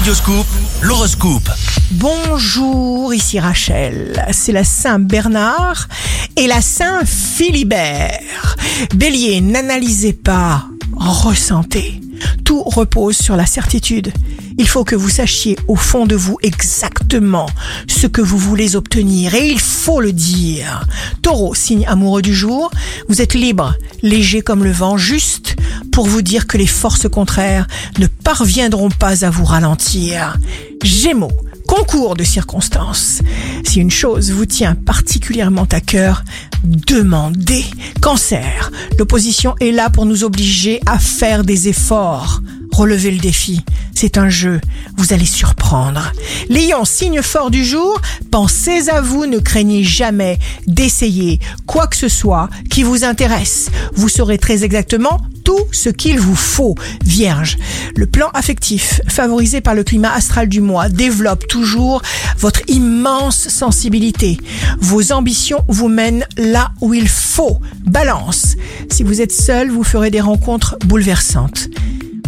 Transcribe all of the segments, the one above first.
Radioscoop, l'horoscope. Bonjour, ici Rachel. C'est la Saint Bernard et la Saint Philibert. Bélier, n'analysez pas, ressentez. Tout repose sur la certitude. Il faut que vous sachiez au fond de vous exactement ce que vous voulez obtenir et il faut le dire. Taureau, signe amoureux du jour, vous êtes libre, léger comme le vent, juste pour vous dire que les forces contraires ne parviendront pas à vous ralentir. Gémeaux, concours de circonstances. Si une chose vous tient particulièrement à cœur, demandez. Cancer, l'opposition est là pour nous obliger à faire des efforts. Relevez le défi. C'est un jeu. Vous allez surprendre. Lion, signe fort du jour, pensez à vous, ne craignez jamais d'essayer quoi que ce soit qui vous intéresse. Vous saurez très exactement tout ce qu'il vous faut. Vierge, le plan affectif, favorisé par le climat astral du mois, développe toujours votre immense sensibilité. Vos ambitions vous mènent là où il faut. Balance, si vous êtes seul, vous ferez des rencontres bouleversantes.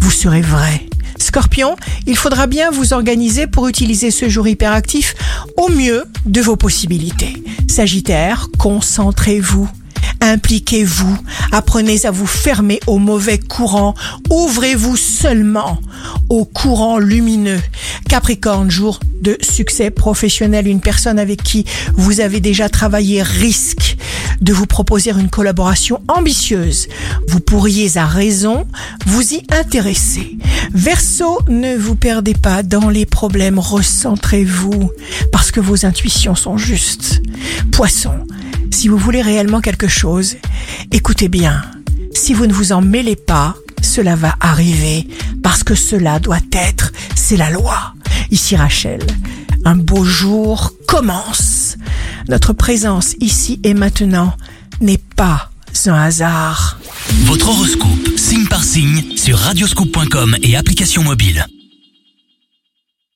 Vous serez vrai. Scorpion, il faudra bien vous organiser pour utiliser ce jour hyperactif au mieux de vos possibilités. Sagittaire, concentrez-vous. Impliquez-vous, apprenez à vous fermer aux mauvais courants, ouvrez-vous seulement aux courants lumineux. Capricorne, jour de succès professionnel, une personne avec qui vous avez déjà travaillé risque de vous proposer une collaboration ambitieuse. Vous pourriez à raison vous y intéresser. Verseau, ne vous perdez pas dans les problèmes, recentrez-vous parce que vos intuitions sont justes. Poisson, si vous voulez réellement quelque chose, écoutez bien. Si vous ne vous en mêlez pas, cela va arriver parce que cela doit être, c'est la loi. Ici Rachel, un beau jour commence. Notre présence ici et maintenant n'est pas un hasard. Votre horoscope, signe par signe, sur radioscoop.com et application mobile.